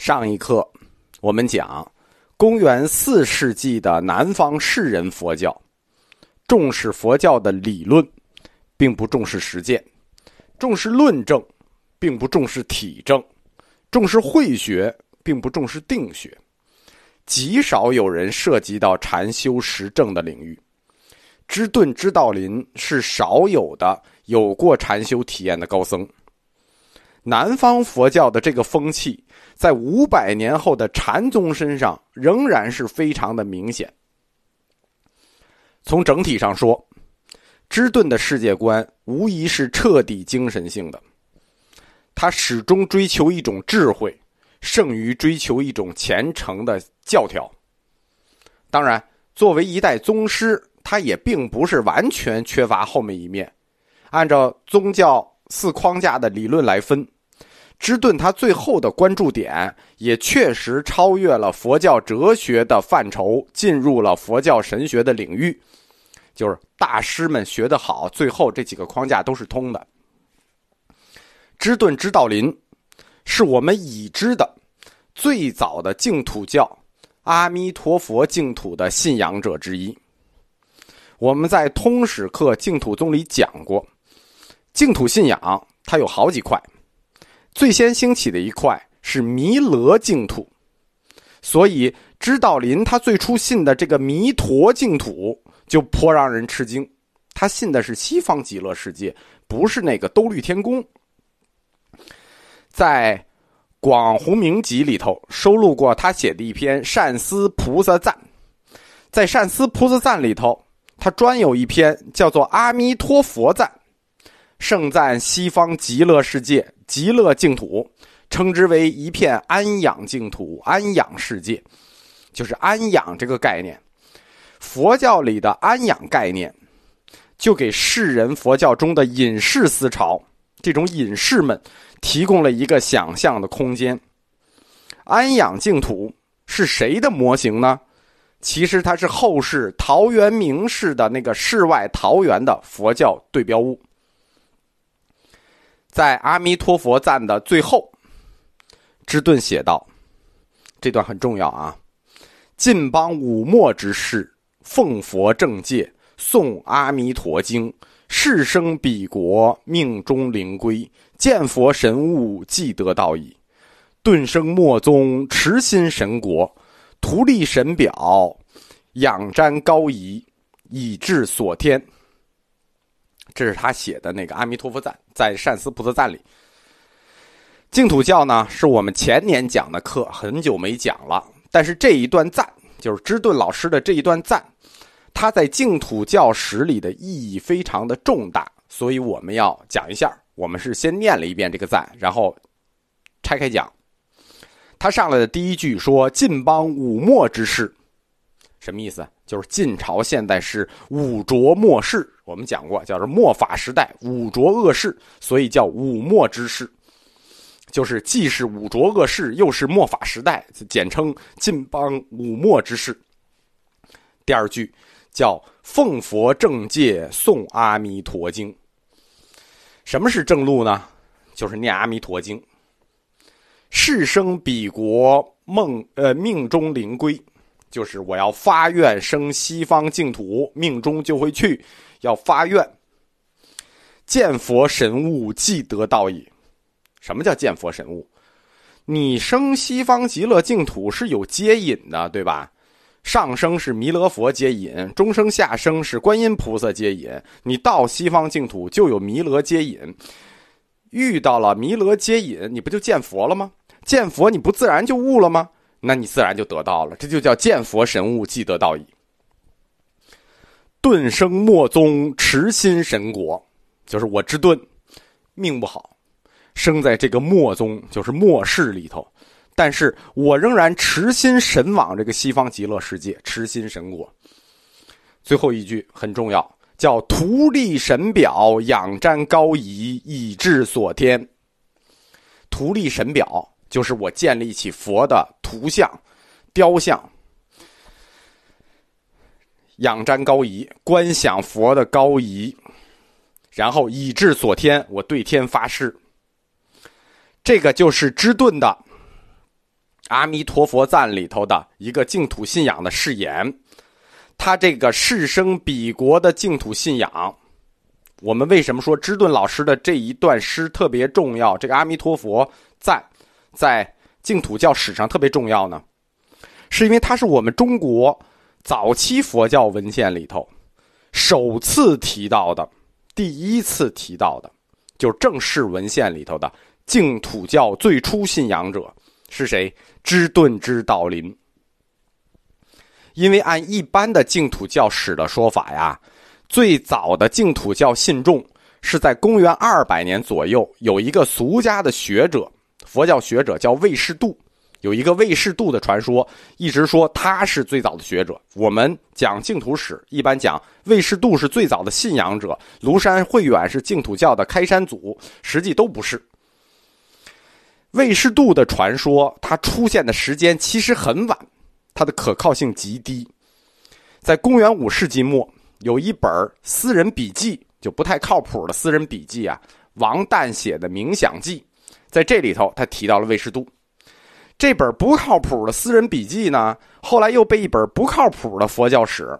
上一课我们讲，公元四世纪的南方士人佛教重视佛教的理论，并不重视实践；重视论证，并不重视体证；重视慧学，并不重视定学。极少有人涉及到禅修实证的领域。知顿知道林是少有的有过禅修体验的高僧。南方佛教的这个风气。在五百年后的禅宗身上，仍然是非常的明显。从整体上说，知顿的世界观无疑是彻底精神性的。他始终追求一种智慧，胜于追求一种虔诚的教条。当然，作为一代宗师，他也并不是完全缺乏后面一面。按照宗教四框架的理论来分。知顿他最后的关注点也确实超越了佛教哲学的范畴，进入了佛教神学的领域。就是大师们学得好，最后这几个框架都是通的。知顿知道林是我们已知的最早的净土教阿弥陀佛净土的信仰者之一。我们在通史课净土宗里讲过，净土信仰它有好几块。最先兴起的一块是弥勒净土，所以知道林他最初信的这个弥陀净土就颇让人吃惊。他信的是西方极乐世界，不是那个兜率天宫。在《广弘明集》里头收录过他写的一篇《善思菩萨赞》，在《善思菩萨赞》里头，他专有一篇叫做《阿弥陀佛赞》，盛赞西方极乐世界。极乐净土，称之为一片安养净土、安养世界，就是安养这个概念。佛教里的安养概念，就给世人佛教中的隐士思潮这种隐士们提供了一个想象的空间。安养净土是谁的模型呢？其实它是后世陶渊明式的那个世外桃源的佛教对标物。在《阿弥陀佛赞》的最后，芝顿写道：“这段很重要啊！晋邦武末之事，奉佛正戒，诵阿弥陀经，世生彼国，命中灵归，见佛神物，即得道矣。顿生末宗，持心神国，图立神表，仰瞻高仪，以至所天。”这是他写的那个《阿弥陀佛赞》，在《善思菩萨赞》里。净土教呢，是我们前年讲的课，很久没讲了。但是这一段赞，就是知顿老师的这一段赞，他在净土教史里的意义非常的重大，所以我们要讲一下。我们是先念了一遍这个赞，然后拆开讲。他上来的第一句说：“晋邦武末之事。”什么意思？就是晋朝现在是五浊末世，我们讲过，叫做末法时代，五浊恶世，所以叫五末之世，就是既是五浊恶世，又是末法时代，简称晋邦五末之世。第二句叫奉佛正戒，诵阿弥陀经。什么是正路呢？就是念阿弥陀经。世生彼国梦，呃，命中灵归。就是我要发愿生西方净土，命中就会去。要发愿见佛神物，即得道矣。什么叫见佛神物？你生西方极乐净土是有接引的，对吧？上生是弥勒佛接引，中生下生是观音菩萨接引。你到西方净土就有弥勒接引，遇到了弥勒接引，你不就见佛了吗？见佛你不自然就悟了吗？那你自然就得到了，这就叫见佛神物，即得道矣。顿生末宗，持心神国，就是我之顿，命不好，生在这个末宗，就是末世里头，但是我仍然持心神往这个西方极乐世界，持心神国。最后一句很重要，叫图立神表，仰瞻高仪，以至所天。图立神表。就是我建立起佛的图像、雕像，仰瞻高仪，观想佛的高仪，然后以至所天，我对天发誓。这个就是知顿的阿弥陀佛赞里头的一个净土信仰的誓言。他这个世生彼国的净土信仰，我们为什么说芝顿老师的这一段诗特别重要？这个阿弥陀佛赞在净土教史上特别重要呢？是因为它是我们中国早期佛教文献里头首次提到的、第一次提到的，就正式文献里头的净土教最初信仰者是谁？芝顿之道林。因为按一般的净土教史的说法呀，最早的净土教信众是在公元二百年左右，有一个俗家的学者，佛教学者叫魏士度，有一个魏士度的传说，一直说他是最早的学者。我们讲净土史，一般讲魏士度是最早的信仰者，庐山慧远是净土教的开山祖，实际都不是。魏士度的传说，它出现的时间其实很晚。它的可靠性极低，在公元五世纪末，有一本私人笔记，就不太靠谱的私人笔记啊，王旦写的《冥想记》，在这里头他提到了魏士度。这本不靠谱的私人笔记呢，后来又被一本不靠谱的佛教史，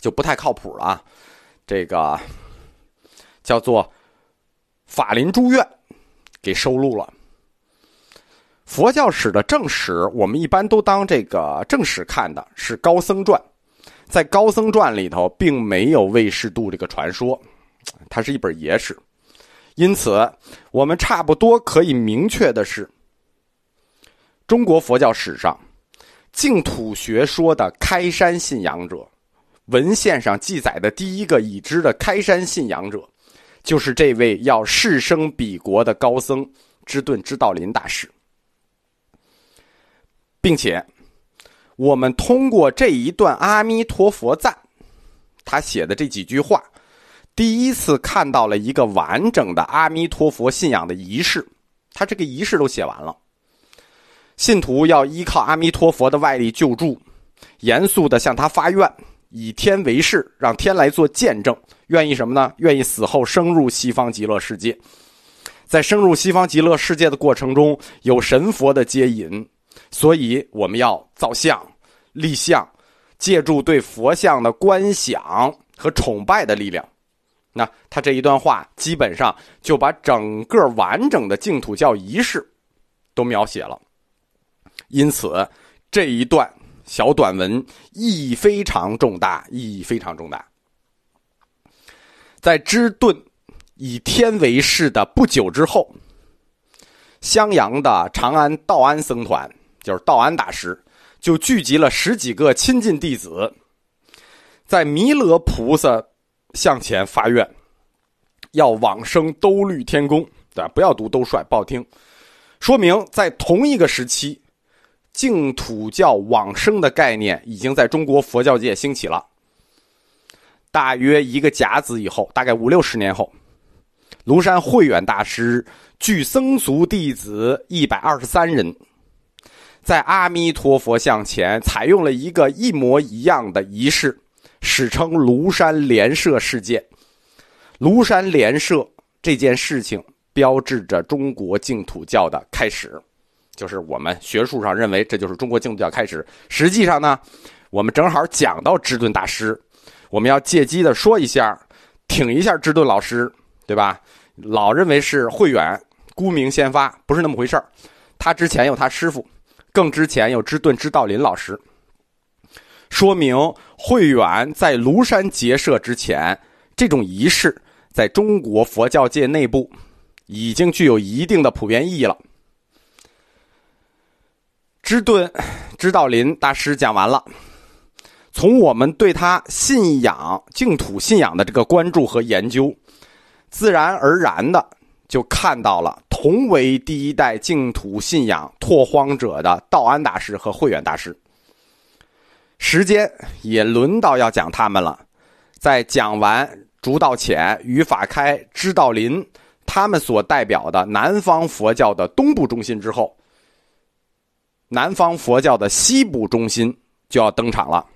就不太靠谱了啊，这个叫做法林书院给收录了。佛教史的正史，我们一般都当这个正史看的，是《高僧传》。在《高僧传》里头，并没有魏士度这个传说，它是一本野史。因此，我们差不多可以明确的是，中国佛教史上净土学说的开山信仰者，文献上记载的第一个已知的开山信仰者，就是这位要世生彼国的高僧芝顿之道林大师。并且，我们通过这一段阿弥陀佛赞，他写的这几句话，第一次看到了一个完整的阿弥陀佛信仰的仪式。他这个仪式都写完了，信徒要依靠阿弥陀佛的外力救助，严肃的向他发愿，以天为誓，让天来做见证，愿意什么呢？愿意死后升入西方极乐世界，在升入西方极乐世界的过程中，有神佛的接引。所以我们要造像、立像，借助对佛像的观想和崇拜的力量。那他这一段话基本上就把整个完整的净土教仪式都描写了。因此，这一段小短文意义非常重大，意义非常重大。在芝顿以天为誓的不久之后，襄阳的长安道安僧团。就是道安大师，就聚集了十几个亲近弟子，在弥勒菩萨向前发愿，要往生兜率天宫。对？不要读兜率，不好听。说明在同一个时期，净土教往生的概念已经在中国佛教界兴起了。大约一个甲子以后，大概五六十年后，庐山慧远大师聚僧俗弟子一百二十三人。在阿弥陀佛像前采用了一个一模一样的仪式，史称庐山莲社事件。庐山莲社这件事情标志着中国净土教的开始，就是我们学术上认为这就是中国净土教开始。实际上呢，我们正好讲到智顿大师，我们要借机的说一下，挺一下智顿老师，对吧？老认为是慧远孤名先发，不是那么回事他之前有他师傅。更之前有知顿知道林老师，说明慧远在庐山结社之前，这种仪式在中国佛教界内部已经具有一定的普遍意义了。知顿知道林大师讲完了，从我们对他信仰净土信仰的这个关注和研究，自然而然的。就看到了同为第一代净土信仰拓荒者的道安大师和慧远大师。时间也轮到要讲他们了。在讲完竺道浅、于法开、知道林他们所代表的南方佛教的东部中心之后，南方佛教的西部中心就要登场了。